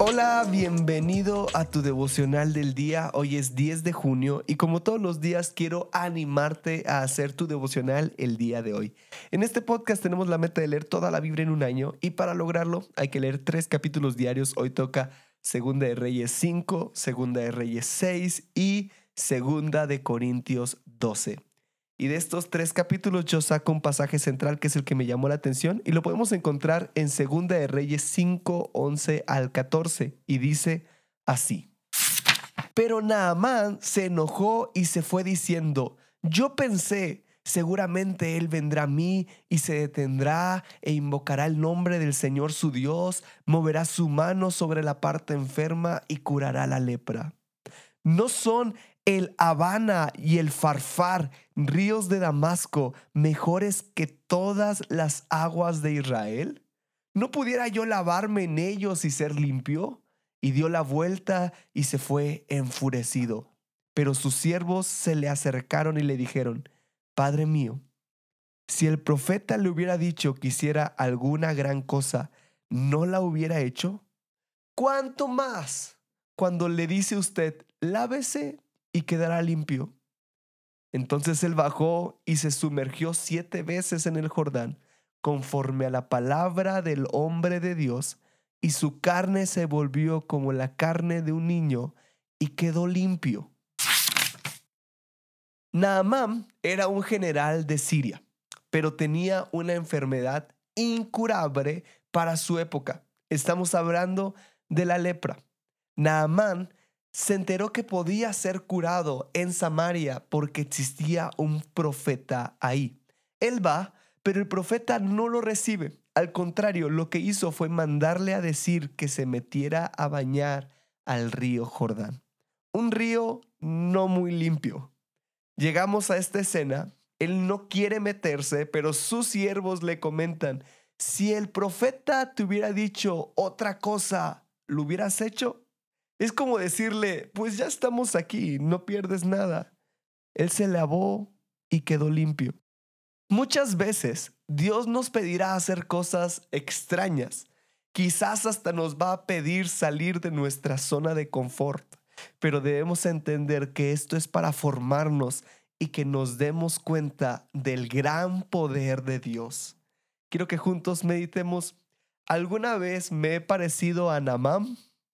Hola, bienvenido a tu devocional del día. Hoy es 10 de junio y como todos los días quiero animarte a hacer tu devocional el día de hoy. En este podcast tenemos la meta de leer toda la Biblia en un año y para lograrlo hay que leer tres capítulos diarios. Hoy toca Segunda de Reyes 5, Segunda de Reyes 6 y Segunda de Corintios 12. Y de estos tres capítulos yo saco un pasaje central que es el que me llamó la atención y lo podemos encontrar en Segunda de Reyes 5, 11 al 14 y dice así. Pero Naamán se enojó y se fue diciendo, yo pensé, seguramente él vendrá a mí y se detendrá e invocará el nombre del Señor su Dios, moverá su mano sobre la parte enferma y curará la lepra. ¿No son el Habana y el Farfar, ríos de Damasco, mejores que todas las aguas de Israel? ¿No pudiera yo lavarme en ellos y ser limpio? Y dio la vuelta y se fue enfurecido. Pero sus siervos se le acercaron y le dijeron, Padre mío, si el profeta le hubiera dicho que hiciera alguna gran cosa, ¿no la hubiera hecho? ¿Cuánto más cuando le dice usted, lávese y quedará limpio. Entonces él bajó y se sumergió siete veces en el Jordán, conforme a la palabra del hombre de Dios, y su carne se volvió como la carne de un niño, y quedó limpio. Naamán era un general de Siria, pero tenía una enfermedad incurable para su época. Estamos hablando de la lepra. Naamán se enteró que podía ser curado en Samaria porque existía un profeta ahí. Él va, pero el profeta no lo recibe. Al contrario, lo que hizo fue mandarle a decir que se metiera a bañar al río Jordán. Un río no muy limpio. Llegamos a esta escena, él no quiere meterse, pero sus siervos le comentan, si el profeta te hubiera dicho otra cosa, ¿lo hubieras hecho? Es como decirle, pues ya estamos aquí, no pierdes nada. Él se lavó y quedó limpio. Muchas veces Dios nos pedirá hacer cosas extrañas. Quizás hasta nos va a pedir salir de nuestra zona de confort, pero debemos entender que esto es para formarnos y que nos demos cuenta del gran poder de Dios. Quiero que juntos meditemos, ¿alguna vez me he parecido a Namam?